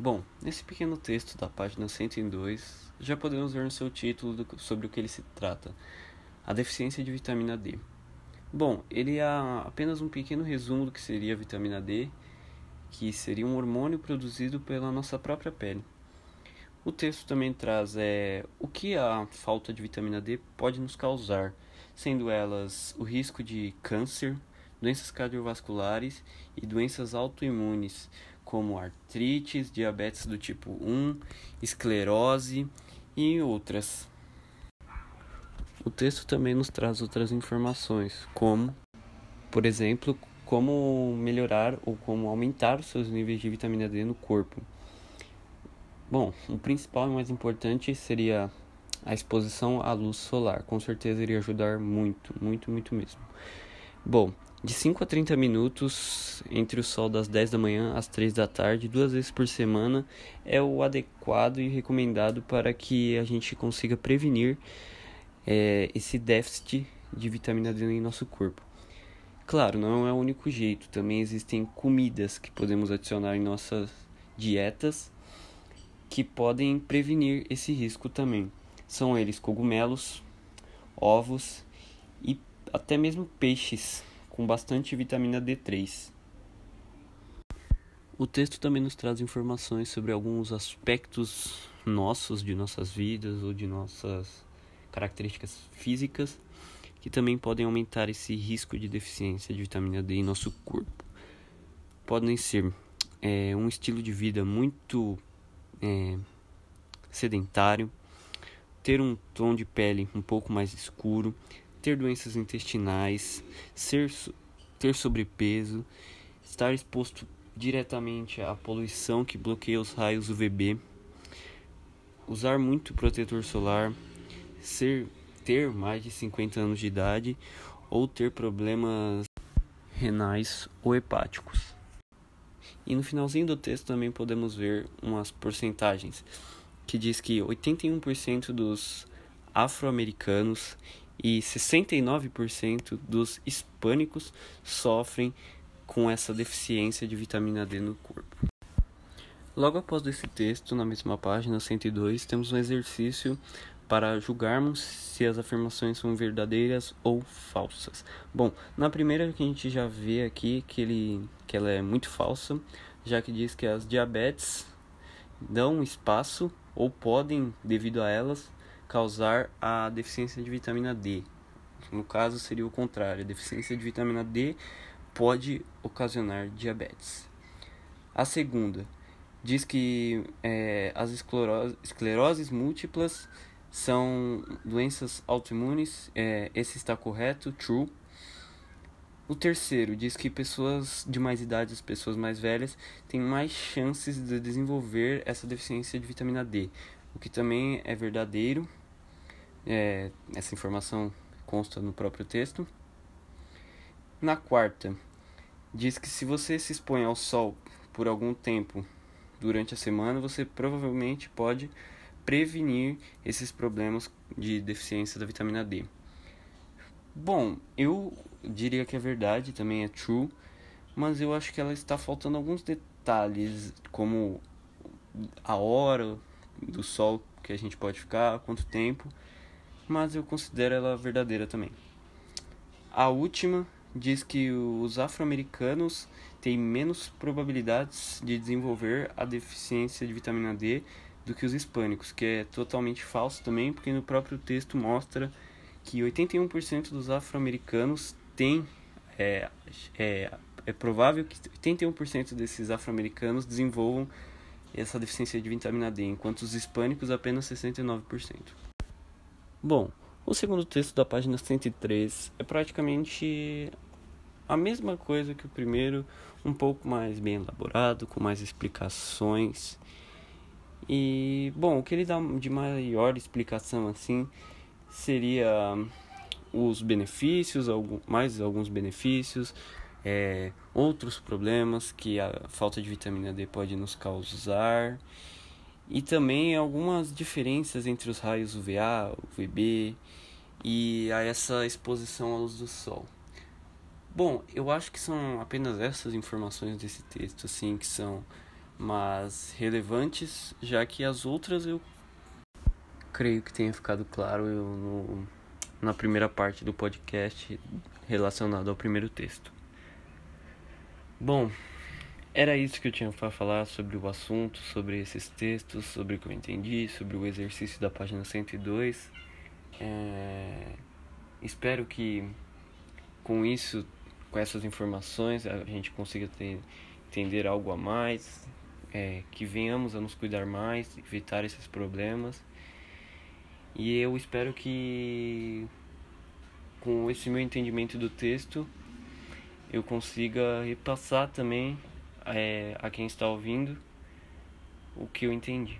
Bom, nesse pequeno texto da página 102, já podemos ver no seu título do, sobre o que ele se trata: a deficiência de vitamina D. Bom, ele é apenas um pequeno resumo do que seria a vitamina D, que seria um hormônio produzido pela nossa própria pele. O texto também traz é, o que a falta de vitamina D pode nos causar, sendo elas o risco de câncer, doenças cardiovasculares e doenças autoimunes, como artrites, diabetes do tipo 1, esclerose e outras. O texto também nos traz outras informações, como, por exemplo, como melhorar ou como aumentar os seus níveis de vitamina D no corpo. Bom, o principal e mais importante seria a exposição à luz solar. Com certeza iria ajudar muito, muito, muito mesmo. Bom, de 5 a 30 minutos entre o sol das 10 da manhã às 3 da tarde, duas vezes por semana, é o adequado e recomendado para que a gente consiga prevenir é, esse déficit de vitamina D em nosso corpo. Claro, não é o único jeito, também existem comidas que podemos adicionar em nossas dietas que podem prevenir esse risco também. São eles cogumelos, ovos até mesmo peixes com bastante vitamina D3. O texto também nos traz informações sobre alguns aspectos nossos de nossas vidas ou de nossas características físicas que também podem aumentar esse risco de deficiência de vitamina D em nosso corpo. Podem ser é, um estilo de vida muito é, sedentário, ter um tom de pele um pouco mais escuro, ter doenças intestinais, ser, ter sobrepeso, estar exposto diretamente à poluição que bloqueia os raios UVB, usar muito protetor solar, ser ter mais de 50 anos de idade ou ter problemas renais ou hepáticos. E no finalzinho do texto também podemos ver umas porcentagens que diz que 81% dos afro-americanos e 69% dos hispânicos sofrem com essa deficiência de vitamina D no corpo. Logo após esse texto, na mesma página 102, temos um exercício para julgarmos se as afirmações são verdadeiras ou falsas. Bom, na primeira que a gente já vê aqui que, ele, que ela é muito falsa, já que diz que as diabetes dão espaço ou podem, devido a elas, causar a deficiência de vitamina D. No caso, seria o contrário: a deficiência de vitamina D pode ocasionar diabetes. A segunda diz que é, as escleroses múltiplas são doenças autoimunes. É, esse está correto, true. O terceiro diz que pessoas de mais idade, as pessoas mais velhas, têm mais chances de desenvolver essa deficiência de vitamina D, o que também é verdadeiro. É, essa informação consta no próprio texto. Na quarta, diz que se você se expõe ao sol por algum tempo durante a semana, você provavelmente pode prevenir esses problemas de deficiência da vitamina D. Bom, eu diria que é verdade, também é true, mas eu acho que ela está faltando alguns detalhes, como a hora do sol que a gente pode ficar, quanto tempo mas eu considero ela verdadeira também. A última diz que os afro-americanos têm menos probabilidades de desenvolver a deficiência de vitamina D do que os hispânicos, que é totalmente falso também, porque no próprio texto mostra que 81% dos afro-americanos têm é, é, é provável que 81% desses afro-americanos desenvolvam essa deficiência de vitamina D, enquanto os hispânicos apenas 69%. Bom, o segundo texto da página 103 é praticamente a mesma coisa que o primeiro, um pouco mais bem elaborado, com mais explicações. E, bom, o que ele dá de maior explicação assim seria os benefícios, mais alguns benefícios, é, outros problemas que a falta de vitamina D pode nos causar e também algumas diferenças entre os raios UVA, UVB e a essa exposição à luz do sol. Bom, eu acho que são apenas essas informações desse texto, assim, que são mas relevantes, já que as outras eu creio que tenha ficado claro eu, no, na primeira parte do podcast relacionado ao primeiro texto. Bom, era isso que eu tinha para falar sobre o assunto, sobre esses textos, sobre o que eu entendi, sobre o exercício da página 102. É... Espero que com isso, com essas informações, a gente consiga ter, entender algo a mais, é, que venhamos a nos cuidar mais, evitar esses problemas. E eu espero que com esse meu entendimento do texto eu consiga repassar também é, a quem está ouvindo o que eu entendi.